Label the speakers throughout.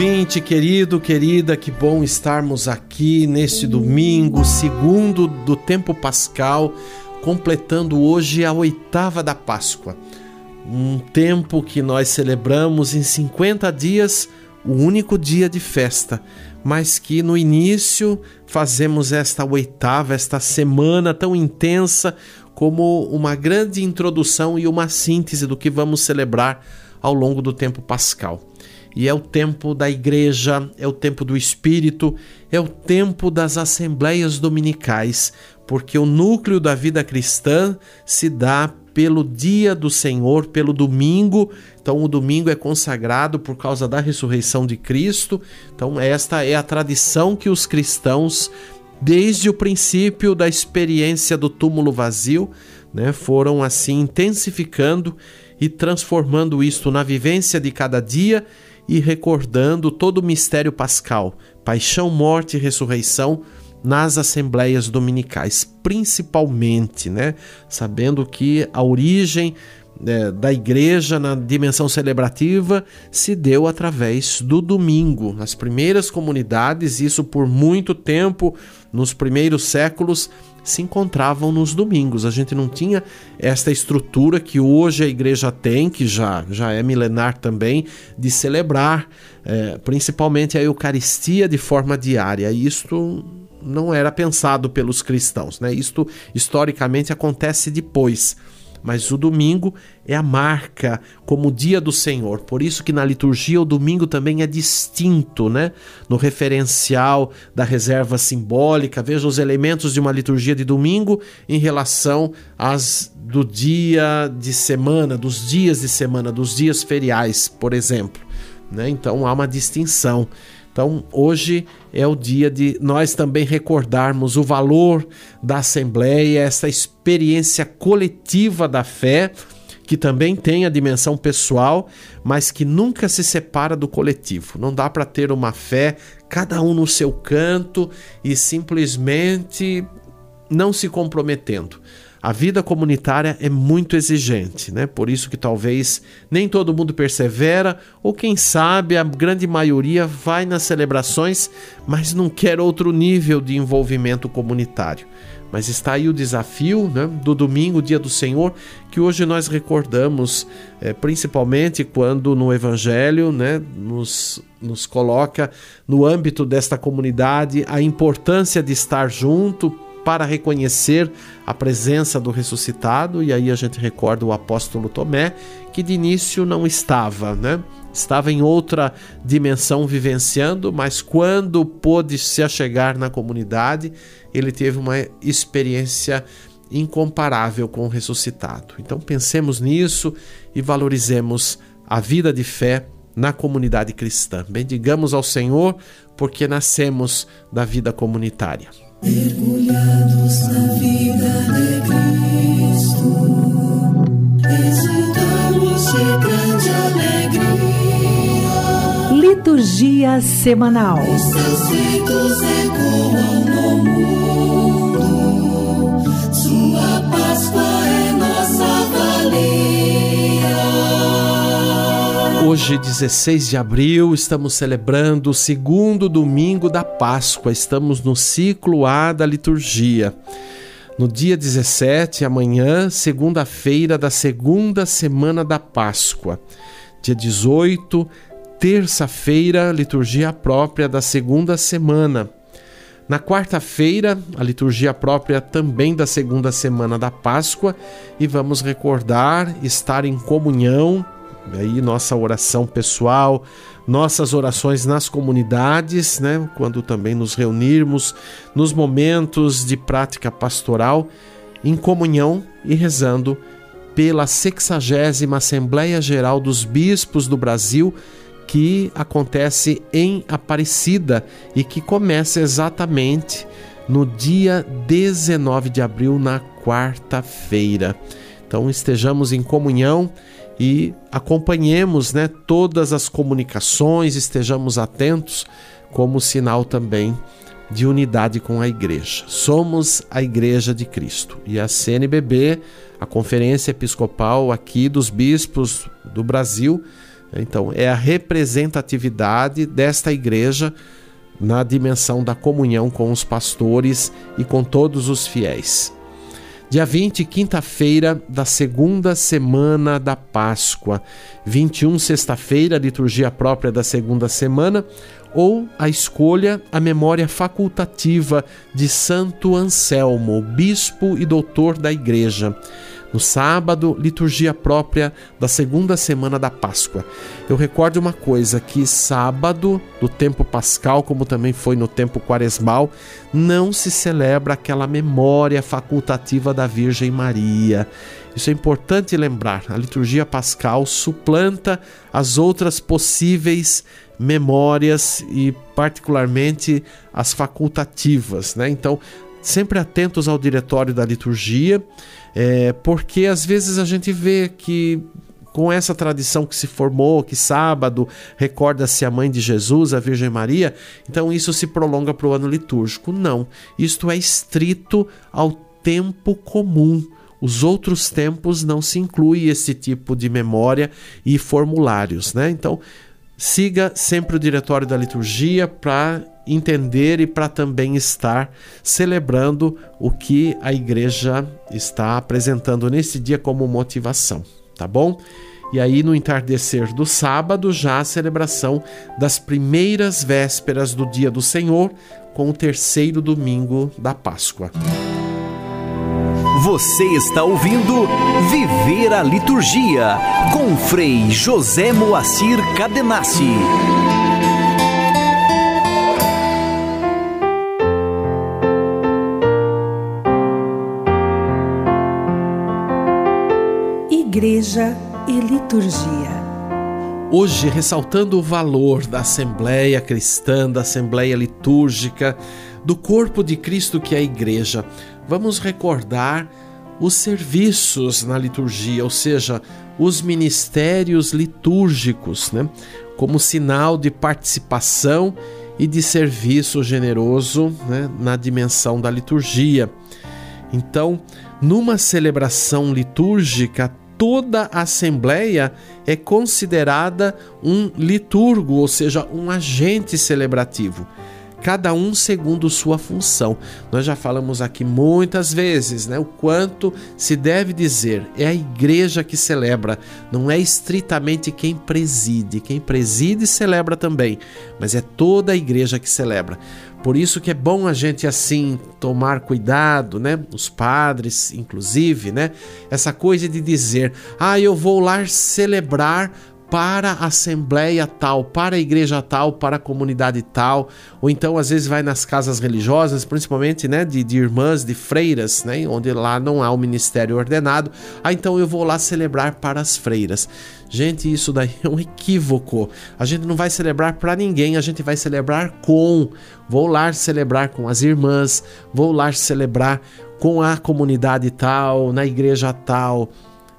Speaker 1: Ouvinte querido, querida, que bom estarmos aqui neste domingo, segundo do tempo pascal, completando hoje a oitava da Páscoa. Um tempo que nós celebramos em 50 dias, o único dia de festa, mas que no início fazemos esta oitava, esta semana tão intensa, como uma grande introdução e uma síntese do que vamos celebrar ao longo do tempo pascal e é o tempo da igreja, é o tempo do espírito, é o tempo das assembleias dominicais, porque o núcleo da vida cristã se dá pelo dia do Senhor, pelo domingo. Então, o domingo é consagrado por causa da ressurreição de Cristo. Então, esta é a tradição que os cristãos, desde o princípio da experiência do túmulo vazio, né, foram assim intensificando e transformando isto na vivência de cada dia e recordando todo o mistério pascal, paixão, morte e ressurreição nas assembleias dominicais, principalmente, né? Sabendo que a origem é, da igreja na dimensão celebrativa se deu através do domingo. As primeiras comunidades, isso por muito tempo, nos primeiros séculos, se encontravam nos domingos. A gente não tinha esta estrutura que hoje a igreja tem, que já, já é milenar também, de celebrar é, principalmente a Eucaristia de forma diária. Isto não era pensado pelos cristãos, né? Isto historicamente acontece depois mas o domingo é a marca como dia do Senhor. Por isso que na liturgia o domingo também é distinto, né? No referencial da reserva simbólica, veja os elementos de uma liturgia de domingo em relação às do dia de semana, dos dias de semana, dos dias feriais, por exemplo. Né? Então há uma distinção. Então, hoje é o dia de nós também recordarmos o valor da Assembleia, essa experiência coletiva da fé, que também tem a dimensão pessoal, mas que nunca se separa do coletivo. Não dá para ter uma fé, cada um no seu canto e simplesmente não se comprometendo. A vida comunitária é muito exigente, né? Por isso que talvez nem todo mundo persevera, ou quem sabe a grande maioria vai nas celebrações, mas não quer outro nível de envolvimento comunitário. Mas está aí o desafio né, do domingo, dia do Senhor, que hoje nós recordamos, é, principalmente quando no Evangelho né, nos, nos coloca no âmbito desta comunidade a importância de estar junto para reconhecer a presença do ressuscitado, e aí a gente recorda o apóstolo Tomé, que de início não estava, né? Estava em outra dimensão vivenciando, mas quando pôde se achegar na comunidade, ele teve uma experiência incomparável com o ressuscitado. Então pensemos nisso e valorizemos a vida de fé na comunidade cristã. Bendigamos ao Senhor porque nascemos da vida comunitária.
Speaker 2: Mergulhados na vida de Cristo, exultamos de grande alegria.
Speaker 3: Liturgia semanal.
Speaker 2: Os seus feitos ecoam no mundo,
Speaker 1: Hoje, 16 de abril, estamos celebrando o segundo domingo da Páscoa. Estamos no ciclo A da liturgia. No dia 17, amanhã, segunda-feira da segunda semana da Páscoa. Dia 18, terça-feira, liturgia própria da segunda semana. Na quarta-feira, a liturgia própria também da segunda semana da Páscoa, e vamos recordar estar em comunhão, aí nossa oração pessoal, nossas orações nas comunidades, né, quando também nos reunirmos nos momentos de prática pastoral em comunhão e rezando pela 60 Assembleia Geral dos Bispos do Brasil, que acontece em Aparecida e que começa exatamente no dia 19 de abril, na quarta-feira. Então estejamos em comunhão e acompanhemos né, todas as comunicações, estejamos atentos como sinal também de unidade com a igreja. Somos a igreja de Cristo. E a CNBB, a Conferência Episcopal aqui dos bispos do Brasil, então é a representatividade desta igreja na dimensão da comunhão com os pastores e com todos os fiéis. Dia 20, quinta-feira da segunda semana da Páscoa. 21, sexta-feira, liturgia própria da segunda semana. Ou a escolha, a memória facultativa de Santo Anselmo, bispo e doutor da Igreja. No sábado, liturgia própria da segunda semana da Páscoa. Eu recordo uma coisa: que sábado do tempo pascal, como também foi no tempo quaresmal, não se celebra aquela memória facultativa da Virgem Maria. Isso é importante lembrar. A liturgia pascal suplanta as outras possíveis memórias e, particularmente, as facultativas. Né? Então, sempre atentos ao diretório da liturgia é, porque às vezes a gente vê que com essa tradição que se formou, que sábado recorda-se a mãe de Jesus, a Virgem Maria, então isso se prolonga para o ano litúrgico. Não, isto é estrito ao tempo comum. Os outros tempos não se inclui esse tipo de memória e formulários, né? Então, siga sempre o diretório da liturgia para entender e para também estar celebrando o que a igreja está apresentando nesse dia como motivação, tá bom? E aí, no entardecer do sábado, já a celebração das primeiras vésperas do dia do Senhor, com o terceiro domingo da Páscoa.
Speaker 4: Você está ouvindo Viver a Liturgia, com Frei José Moacir Cadenassi.
Speaker 3: Igreja e Liturgia.
Speaker 1: Hoje, ressaltando o valor da Assembleia Cristã, da Assembleia Litúrgica, do corpo de Cristo que é a Igreja, vamos recordar os serviços na liturgia, ou seja, os ministérios litúrgicos, né? como sinal de participação e de serviço generoso né? na dimensão da liturgia. Então, numa celebração litúrgica, toda a assembleia é considerada um liturgo, ou seja, um agente celebrativo cada um segundo sua função. Nós já falamos aqui muitas vezes, né, o quanto se deve dizer, é a igreja que celebra, não é estritamente quem preside. Quem preside celebra também, mas é toda a igreja que celebra. Por isso que é bom a gente assim tomar cuidado, né? Os padres, inclusive, né? Essa coisa de dizer: "Ah, eu vou lá celebrar para a assembleia tal, para a igreja tal, para a comunidade tal, ou então às vezes vai nas casas religiosas, principalmente né, de, de irmãs, de freiras, né, onde lá não há o ministério ordenado. Ah, então eu vou lá celebrar para as freiras. Gente, isso daí é um equívoco. A gente não vai celebrar para ninguém, a gente vai celebrar com. Vou lá celebrar com as irmãs, vou lá celebrar com a comunidade tal, na igreja tal.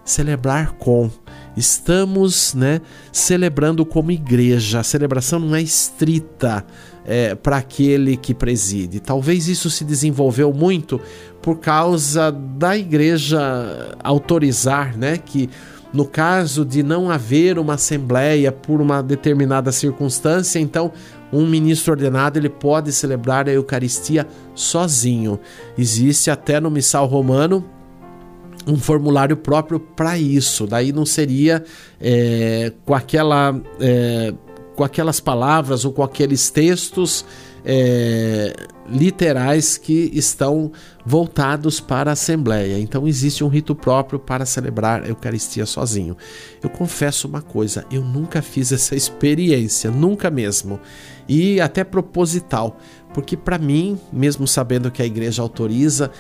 Speaker 1: Celebrar com estamos né, celebrando como igreja. A celebração não é estrita é, para aquele que preside. Talvez isso se desenvolveu muito por causa da igreja autorizar né, que, no caso de não haver uma assembleia por uma determinada circunstância, então um ministro ordenado ele pode celebrar a Eucaristia sozinho. Existe até no missal romano um formulário próprio para isso. Daí não seria é, com aquela é, com aquelas palavras ou com aqueles textos é, literais que estão voltados para a Assembleia. Então existe um rito próprio para celebrar a Eucaristia sozinho. Eu confesso uma coisa, eu nunca fiz essa experiência, nunca mesmo. E até proposital, porque para mim, mesmo sabendo que a igreja autoriza,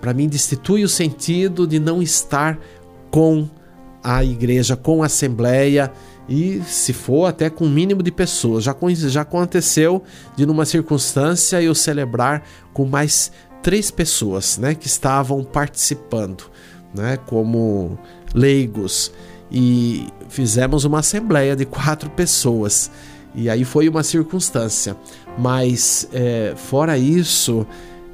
Speaker 1: para mim destitui o sentido de não estar com a igreja, com a assembleia e se for até com o mínimo de pessoas. Já, já aconteceu de numa circunstância eu celebrar com mais três pessoas, né, que estavam participando, né, como leigos. E fizemos uma assembleia de quatro pessoas. E aí foi uma circunstância, mas é, fora isso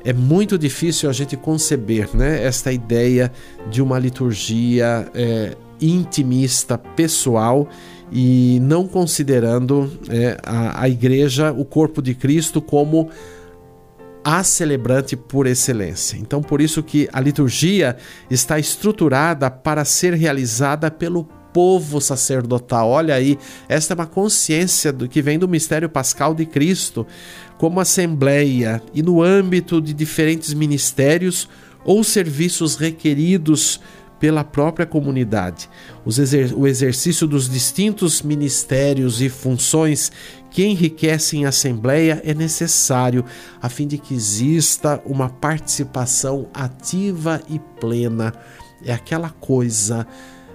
Speaker 1: é muito difícil a gente conceber, né, esta ideia de uma liturgia é, intimista, pessoal e não considerando é, a, a igreja, o corpo de Cristo, como a celebrante por excelência. Então, por isso que a liturgia está estruturada para ser realizada pelo povo sacerdotal. Olha aí, esta é uma consciência do que vem do mistério pascal de Cristo, como assembleia e no âmbito de diferentes ministérios ou serviços requeridos pela própria comunidade. O exercício dos distintos ministérios e funções que enriquecem a Assembleia é necessário a fim de que exista uma participação ativa e plena. É aquela coisa,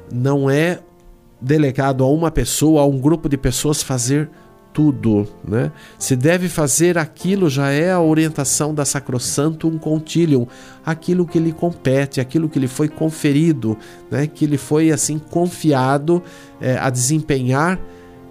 Speaker 1: não é delegado a uma pessoa, a um grupo de pessoas fazer né? Se deve fazer aquilo já é a orientação da Sacrosanto um Concilium, aquilo que lhe compete, aquilo que lhe foi conferido, né? Que lhe foi assim confiado é, a desempenhar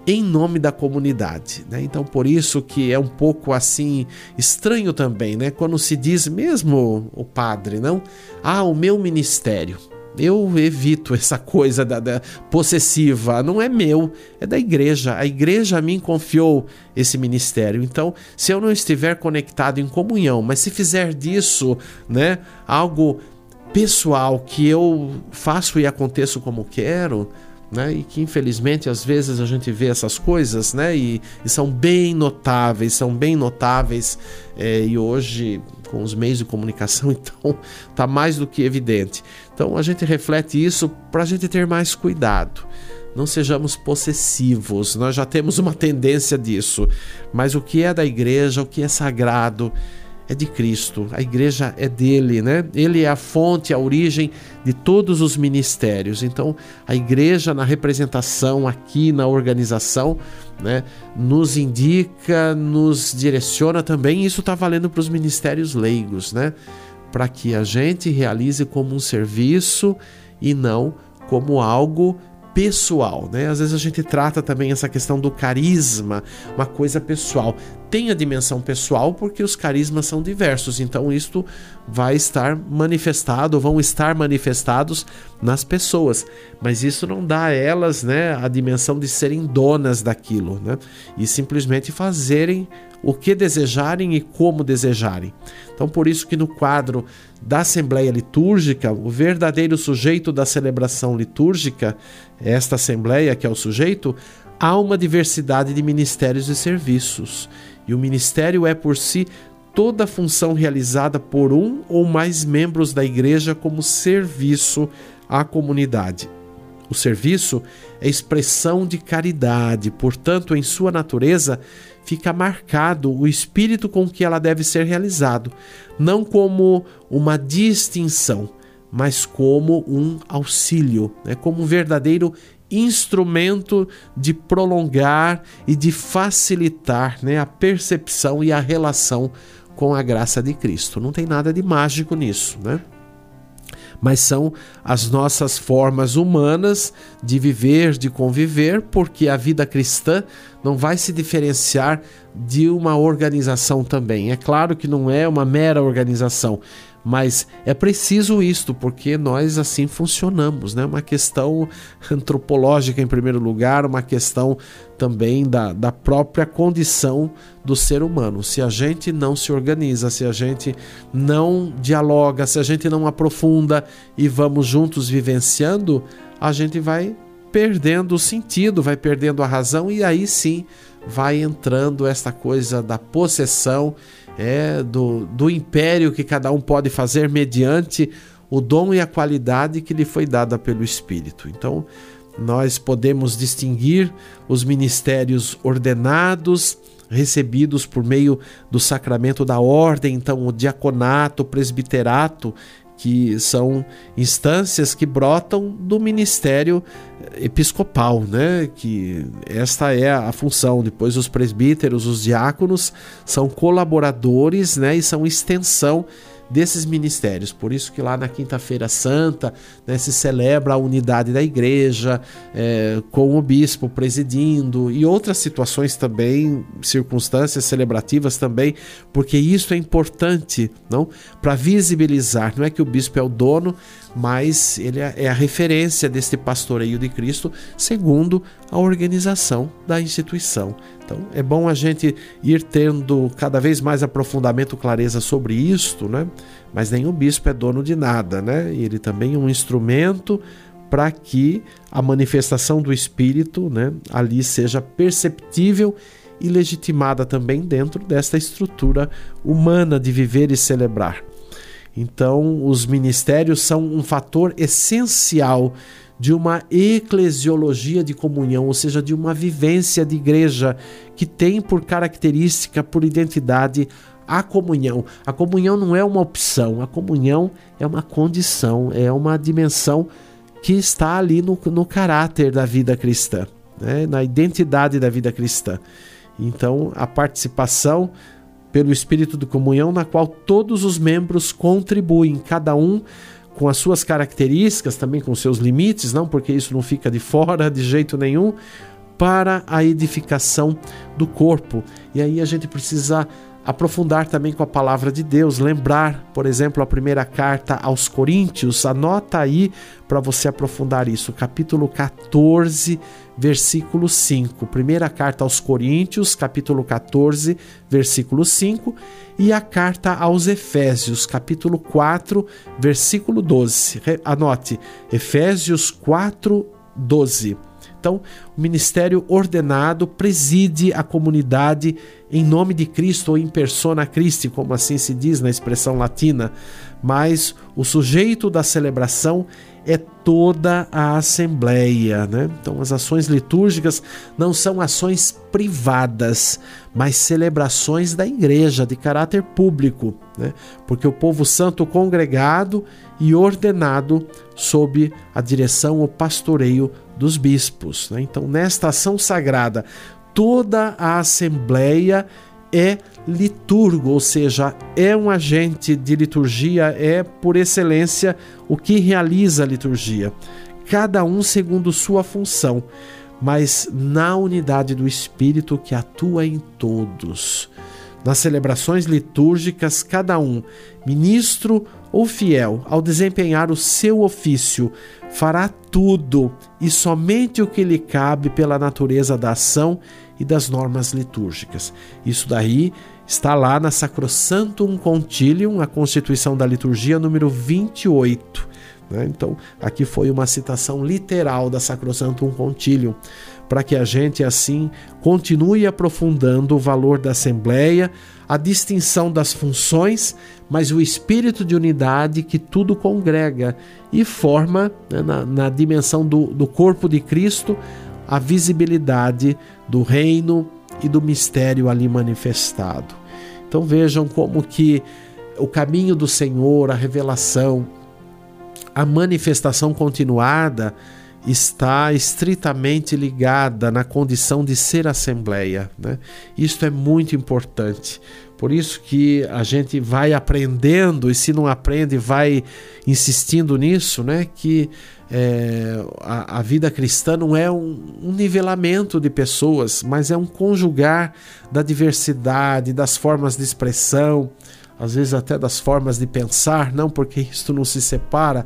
Speaker 1: em nome da comunidade, né? Então por isso que é um pouco assim estranho também, né? Quando se diz mesmo o padre, não? Ah, o meu ministério eu evito essa coisa da, da, possessiva. Não é meu, é da igreja. A igreja a mim confiou esse ministério. Então, se eu não estiver conectado em comunhão, mas se fizer disso, né, algo pessoal que eu faço e aconteço como quero, né? E que infelizmente às vezes a gente vê essas coisas, né? E, e são bem notáveis, são bem notáveis. É, e hoje com os meios de comunicação, então tá mais do que evidente. Então a gente reflete isso para a gente ter mais cuidado. Não sejamos possessivos, nós já temos uma tendência disso. Mas o que é da igreja, o que é sagrado, é de Cristo, a igreja é dele, né? Ele é a fonte, a origem de todos os ministérios. Então, a igreja na representação aqui na organização, né, nos indica, nos direciona também. Isso está valendo para os ministérios leigos, né? Para que a gente realize como um serviço e não como algo pessoal, né? Às vezes a gente trata também essa questão do carisma, uma coisa pessoal. Tem a dimensão pessoal porque os carismas são diversos, então isto vai estar manifestado, vão estar manifestados nas pessoas, mas isso não dá a elas, né, a dimensão de serem donas daquilo, né? E simplesmente fazerem o que desejarem e como desejarem. Então, por isso que no quadro da Assembleia Litúrgica, o verdadeiro sujeito da celebração litúrgica, esta Assembleia que é o sujeito, há uma diversidade de ministérios e serviços. E o ministério é por si toda função realizada por um ou mais membros da igreja como serviço à comunidade. O serviço é expressão de caridade, portanto, em sua natureza, fica marcado o espírito com que ela deve ser realizado, não como uma distinção, mas como um auxílio, né? como um verdadeiro instrumento de prolongar e de facilitar né? a percepção e a relação com a graça de Cristo. Não tem nada de mágico nisso, né? mas são as nossas formas humanas de viver, de conviver, porque a vida cristã não vai se diferenciar de uma organização também. É claro que não é uma mera organização, mas é preciso isto, porque nós assim funcionamos, né? Uma questão antropológica em primeiro lugar, uma questão também da, da própria condição do ser humano. Se a gente não se organiza, se a gente não dialoga, se a gente não aprofunda e vamos juntos vivenciando, a gente vai perdendo o sentido, vai perdendo a razão e aí sim vai entrando esta coisa da possessão é, do, do império que cada um pode fazer mediante o dom e a qualidade que lhe foi dada pelo Espírito. Então, nós podemos distinguir os ministérios ordenados, recebidos por meio do sacramento da ordem, então o diaconato, o presbiterato, que são instâncias que brotam do ministério episcopal, né? Que esta é a função. Depois os presbíteros, os diáconos são colaboradores, né? E são extensão desses ministérios. Por isso que lá na Quinta-feira Santa né, se celebra a unidade da igreja, é, com o bispo presidindo e outras situações também, circunstâncias celebrativas também, porque isso é importante, não, para visibilizar. Não é que o bispo é o dono, mas ele é, é a referência deste pastoreio de Cristo segundo a organização da instituição. Então é bom a gente ir tendo cada vez mais aprofundamento, clareza sobre isto, né? Mas nenhum bispo é dono de nada, né? Ele também é um instrumento para que a manifestação do Espírito, né, ali seja perceptível e legitimada também dentro desta estrutura humana de viver e celebrar. Então, os ministérios são um fator essencial de uma eclesiologia de comunhão, ou seja, de uma vivência de igreja que tem por característica, por identidade, a comunhão. A comunhão não é uma opção, a comunhão é uma condição, é uma dimensão que está ali no, no caráter da vida cristã, né? na identidade da vida cristã. Então, a participação pelo espírito de comunhão, na qual todos os membros contribuem, cada um com as suas características, também com seus limites, não porque isso não fica de fora de jeito nenhum, para a edificação do corpo. E aí a gente precisa aprofundar também com a palavra de Deus, lembrar, por exemplo, a primeira carta aos Coríntios, anota aí para você aprofundar isso, capítulo 14, versículo 5. Primeira carta aos Coríntios, capítulo 14, versículo 5, e a carta aos Efésios, capítulo 4, versículo 12. Anote, Efésios 4, 12. Então, o ministério ordenado preside a comunidade em nome de Cristo ou em persona Christi, como assim se diz na expressão latina, mas o sujeito da celebração é toda a assembleia. Né? Então, as ações litúrgicas não são ações privadas, mas celebrações da igreja de caráter público, né? porque o povo santo congregado e ordenado sob a direção ou pastoreio dos bispos. Né? Então, nesta ação sagrada, toda a assembleia é liturgo, ou seja, é um agente de liturgia, é por excelência o que realiza a liturgia, cada um segundo sua função, mas na unidade do Espírito que atua em todos. Nas celebrações litúrgicas, cada um, ministro ou fiel, ao desempenhar o seu ofício, fará tudo e somente o que lhe cabe pela natureza da ação e das normas litúrgicas. Isso daí está lá na Sacrosantum Concilium, a Constituição da Liturgia número 28. Né? Então, aqui foi uma citação literal da Sacrosantum Concilium, para que a gente assim continue aprofundando o valor da Assembleia, a distinção das funções, mas o espírito de unidade que tudo congrega e forma, né, na, na dimensão do, do corpo de Cristo, a visibilidade do reino e do mistério ali manifestado. Então vejam como que o caminho do Senhor, a revelação, a manifestação continuada está estritamente ligada na condição de ser assembleia. Né? Isto é muito importante. Por isso que a gente vai aprendendo, e se não aprende, vai insistindo nisso, né? que é, a, a, vida cristã não é um, um, nivelamento de pessoas, mas é um conjugar da diversidade, das formas de expressão, às vezes até das formas de pensar, não porque isto não se separa,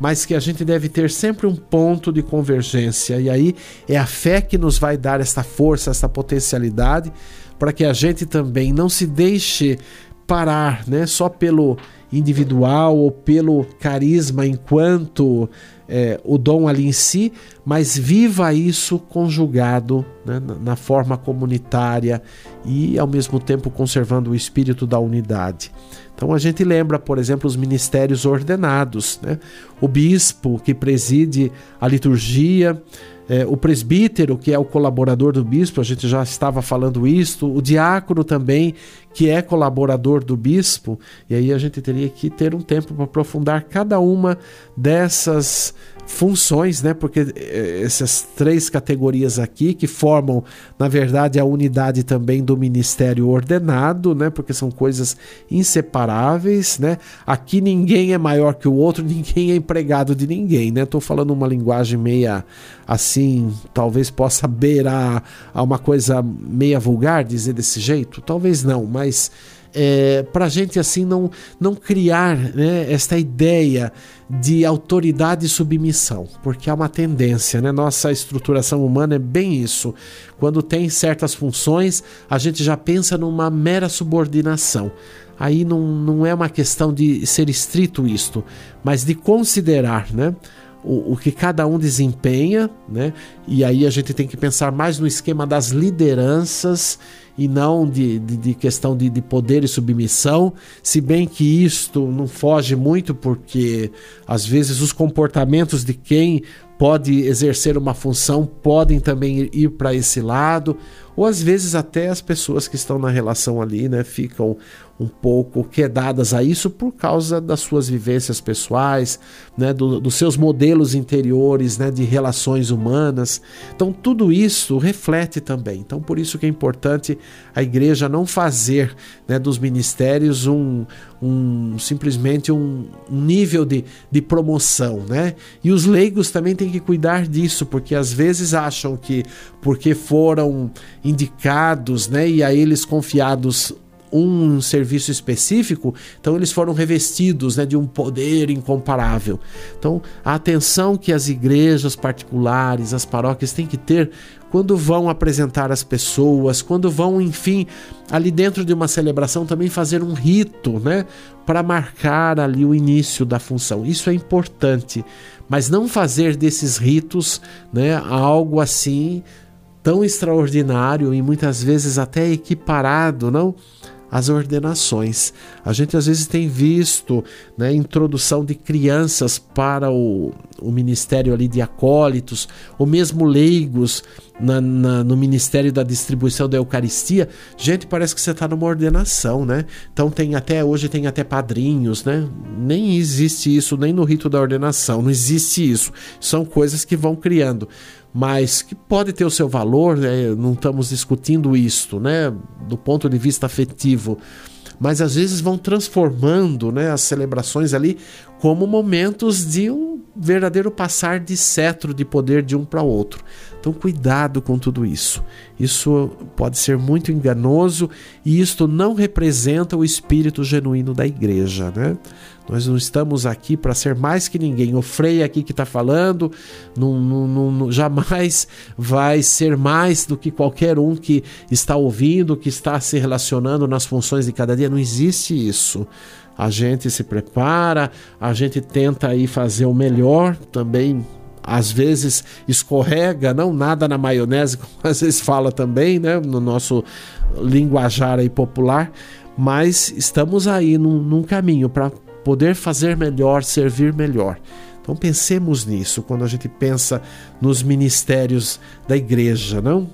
Speaker 1: mas que a gente deve ter sempre um ponto de convergência. E aí é a fé que nos vai dar essa força, essa potencialidade, para que a gente também não se deixe parar, né, só pelo individual ou pelo carisma enquanto é, o dom ali em si, mas viva isso conjugado né, na, forma comunitária e ao mesmo tempo conservando o espírito da unidade. Então a gente lembra, por exemplo, os ministérios ordenados, né? o bispo que preside a liturgia é, o presbítero, que é o colaborador do bispo, a gente já estava falando isso, o diácono também, que é colaborador do bispo, e aí a gente teria que ter um tempo para aprofundar cada uma dessas funções, né? Porque eh, essas três categorias aqui que formam, na verdade, a unidade também do ministério ordenado, né? Porque são coisas inseparáveis, né? Aqui ninguém é maior que o outro, ninguém é empregado de ninguém, né? Tô falando uma linguagem meia assim, talvez possa beirar a uma coisa meia vulgar dizer desse jeito, talvez não, mas é, para a gente assim não, não criar né, esta ideia de autoridade e submissão, porque há uma tendência, né? Nossa estruturação humana é bem isso. Quando tem certas funções, a gente já pensa numa mera subordinação. Aí não, não é uma questão de ser estrito isto, mas de considerar, né? O, o, que cada um desempenha, né? E aí a gente tem que pensar mais no esquema das lideranças e não de, de, de questão de, de, poder e submissão, se bem que isto não foge muito, porque às vezes os comportamentos de quem pode exercer uma função podem também ir para esse lado, ou às vezes até as pessoas que estão na relação ali, né, ficam um pouco quedadas a isso por causa das suas vivências pessoais, né, do, dos seus modelos interiores né, de relações humanas. Então, tudo isso reflete também. Então, por isso que é importante a igreja não fazer né, dos ministérios um, um simplesmente um, um nível de, de promoção. Né? E os leigos também têm que cuidar disso, porque às vezes acham que porque foram indicados né, e a eles confiados um serviço específico, então eles foram revestidos né, de um poder incomparável. Então, a atenção que as igrejas particulares, as paróquias têm que ter quando vão apresentar as pessoas, quando vão, enfim, ali dentro de uma celebração também fazer um rito, né, para marcar ali o início da função. Isso é importante, mas não fazer desses ritos, né, algo assim tão extraordinário e muitas vezes até equiparado, não? As ordenações. A gente às vezes tem visto né, introdução de crianças para o, o ministério ali de acólitos, ou mesmo leigos na, na, no ministério da distribuição da Eucaristia. Gente, parece que você está numa ordenação, né? Então tem até hoje tem até padrinhos, né? Nem existe isso nem no rito da ordenação, não existe isso. São coisas que vão criando mas que pode ter o seu valor, né? não estamos discutindo isto, né? do ponto de vista afetivo, mas às vezes vão transformando né, as celebrações ali como momentos de um verdadeiro passar de cetro de poder de um para outro. Então, cuidado com tudo isso. Isso pode ser muito enganoso e isto não representa o espírito genuíno da igreja, né? Nós não estamos aqui para ser mais que ninguém. O Frei aqui que está falando não, não, não, jamais vai ser mais do que qualquer um que está ouvindo, que está se relacionando nas funções de cada dia. Não existe isso. A gente se prepara, a gente tenta aí fazer o melhor também às vezes escorrega, não nada na maionese, como às vezes fala também, né, no nosso linguajar aí popular, mas estamos aí num, num caminho para poder fazer melhor, servir melhor. Então pensemos nisso quando a gente pensa nos ministérios da igreja, não?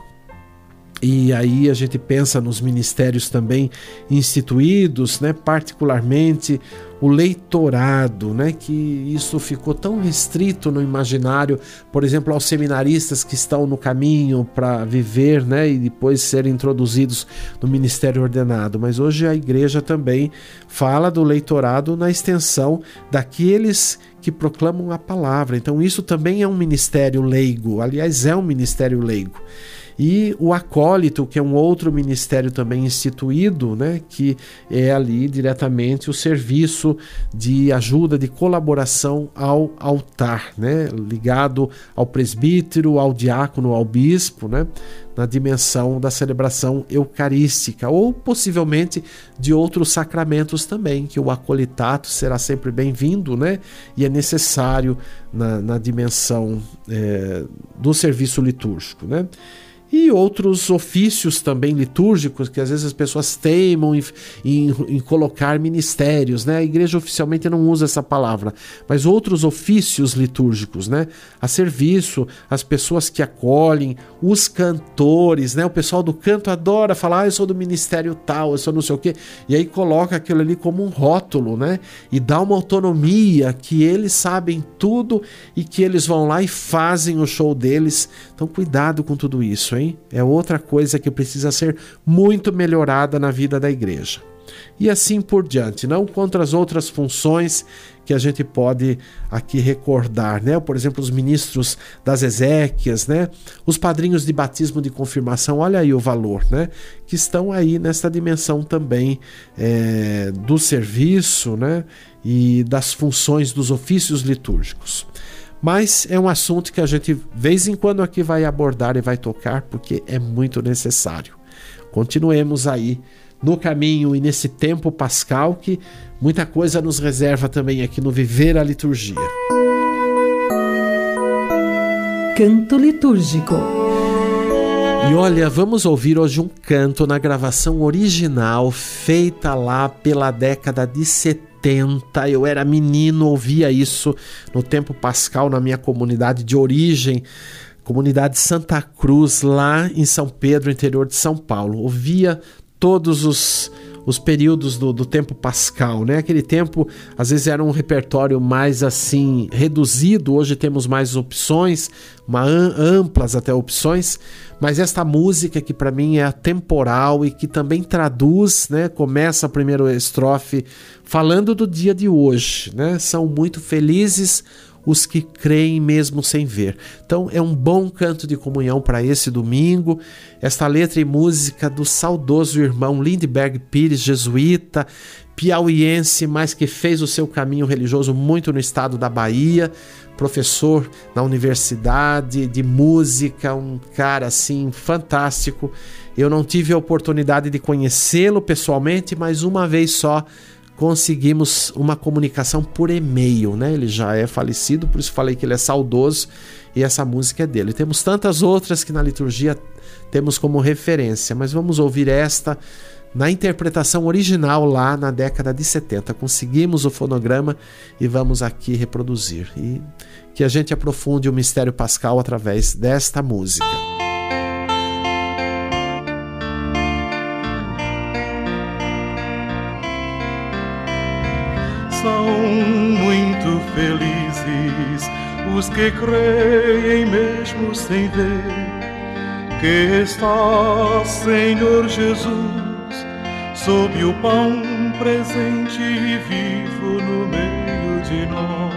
Speaker 1: E aí a gente pensa nos ministérios também instituídos, né, particularmente o leitorado, né, que isso ficou tão restrito no imaginário, por exemplo, aos seminaristas que estão no caminho para viver, né, e depois serem introduzidos no ministério ordenado. Mas hoje a igreja também fala do leitorado na extensão daqueles que proclamam a palavra. Então isso também é um ministério leigo, aliás, é um ministério leigo e o acólito, que é um outro ministério também instituído, né, que é ali diretamente o serviço de ajuda, de colaboração ao altar, né, ligado ao presbítero, ao diácono, ao bispo, né, na dimensão da celebração eucarística, ou possivelmente de outros sacramentos também, que o acolitato será sempre bem-vindo, né? E é necessário na, na dimensão é, do serviço litúrgico, né? E outros ofícios também litúrgicos que às vezes as pessoas teimam em, em, em, colocar ministérios, né? A igreja oficialmente não usa essa palavra, mas outros ofícios litúrgicos, né? A serviço, as pessoas que acolhem, os cantores, né? O pessoal do canto adora falar, ah, eu sou do ministério tal, eu sou não sei o quê, e aí coloca aquilo ali como um rótulo, né? E dá uma autonomia que eles sabem tudo e que eles vão lá e fazem o show deles. Então cuidado com tudo isso, hein? É outra coisa que precisa ser muito melhorada na vida da igreja. E assim por diante, não contra as outras funções que a gente pode aqui recordar, né? Por exemplo, os ministros das Ezequias, né? Os padrinhos de batismo de confirmação, olha aí o valor, né? Que estão aí nessa dimensão também é, do serviço, né? E das funções dos ofícios litúrgicos. Mas é um assunto que a gente, vez em quando, aqui vai abordar e vai tocar, porque é muito necessário. Continuemos aí no caminho e nesse tempo pascal que muita coisa nos reserva também aqui no Viver a Liturgia.
Speaker 3: Canto litúrgico.
Speaker 1: E olha, vamos ouvir hoje um canto na gravação original feita lá pela década de 70 80, eu era menino, ouvia isso no tempo pascal na minha comunidade de origem, comunidade Santa Cruz, lá em São Pedro, interior de São Paulo. Ouvia todos os os períodos do, do tempo pascal, né? Aquele tempo às vezes era um repertório mais assim reduzido, hoje temos mais opções, uma amplas até opções, mas esta música que para mim é atemporal e que também traduz, né? Começa a primeira estrofe falando do dia de hoje, né? São muito felizes os que creem mesmo sem ver. Então é um bom canto de comunhão para esse domingo. Esta letra e música do saudoso irmão Lindbergh Pires, jesuíta, piauiense, mas que fez o seu caminho religioso muito no estado da Bahia, professor na universidade de música, um cara assim fantástico. Eu não tive a oportunidade de conhecê-lo pessoalmente, mas uma vez só conseguimos uma comunicação por e-mail, né? Ele já é falecido, por isso falei que ele é saudoso e essa música é dele. Temos tantas outras que na liturgia temos como referência, mas vamos ouvir esta na interpretação original lá na década de 70. Conseguimos o fonograma e vamos aqui reproduzir. E que a gente aprofunde o mistério pascal através desta música.
Speaker 5: Muito felizes os que creem mesmo sem ver que está Senhor Jesus sob o pão presente e vivo no meio de nós.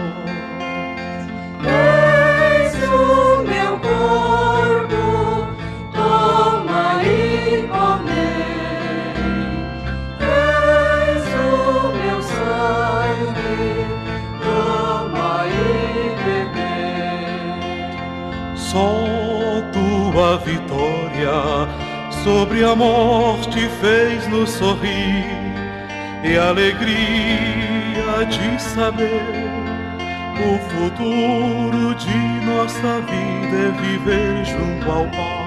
Speaker 5: Sobre a morte fez-nos sorrir e a alegria de saber o futuro de nossa vida é viver junto ao Pai.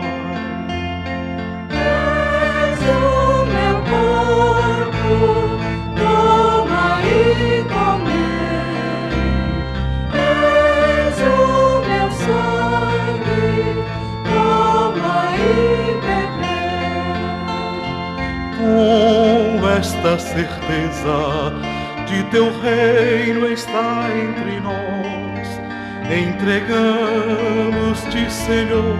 Speaker 5: Esta certeza de teu reino está entre nós. Entregamos-te, Senhor,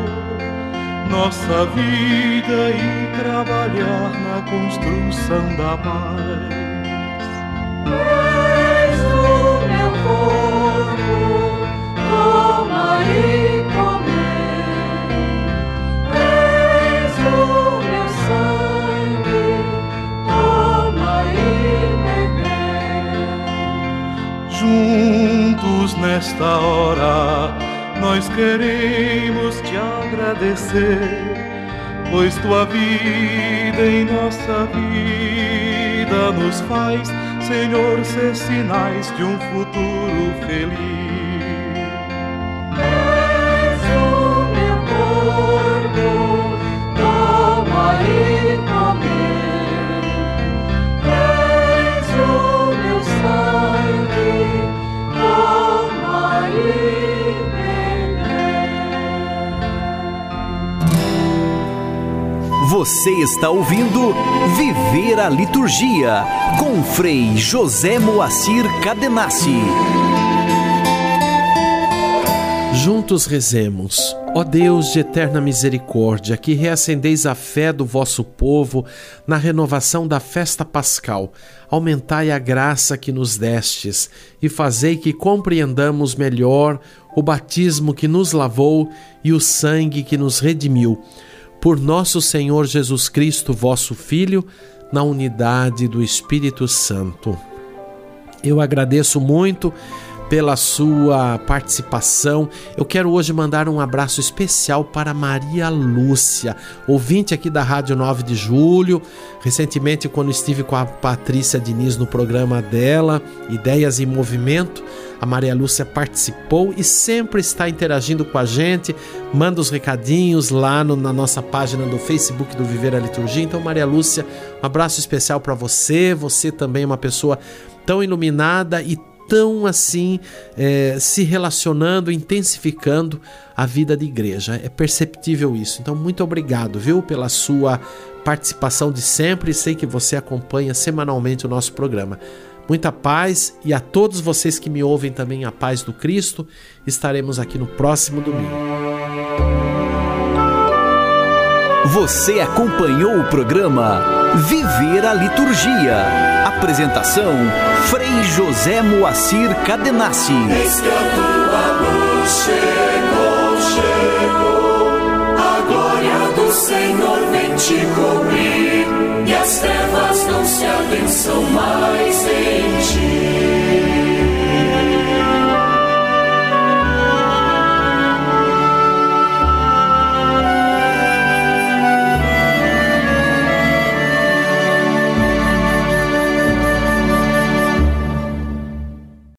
Speaker 5: nossa vida e trabalhar na construção da paz. Pois tua vida em nossa vida nos faz, Senhor, ser sinais de um futuro feliz.
Speaker 4: Você está ouvindo Viver a Liturgia com Frei José Moacir Cadenassi.
Speaker 1: Juntos rezemos. Ó Deus de eterna misericórdia, que reacendeis a fé do vosso povo na renovação da festa pascal, aumentai a graça que nos destes e fazei que compreendamos melhor o batismo que nos lavou e o sangue que nos redimiu. Por nosso Senhor Jesus Cristo, vosso Filho, na unidade do Espírito Santo. Eu agradeço muito pela sua participação. Eu quero hoje mandar um abraço especial para Maria Lúcia, ouvinte aqui da Rádio 9 de Julho. Recentemente, quando estive com a Patrícia Diniz no programa dela, Ideias em Movimento, a Maria Lúcia participou e sempre está interagindo com a gente, manda os recadinhos lá no, na nossa página do Facebook do Viver a Liturgia. Então, Maria Lúcia, um abraço especial para você. Você também é uma pessoa tão iluminada e tão assim é, se relacionando, intensificando a vida de igreja. É perceptível isso. Então, muito obrigado, viu, pela sua participação de sempre. Sei que você acompanha semanalmente o nosso programa. Muita paz e a todos vocês que me ouvem também a paz do Cristo. Estaremos aqui no próximo domingo.
Speaker 4: Você acompanhou o programa Viver a Liturgia. Apresentação: Frei José Moacir Cadenassi.
Speaker 2: Eis que a tua luz chegou, chegou. A glória do Senhor vem te cobrir. E as trevas não se adensam mais em ti.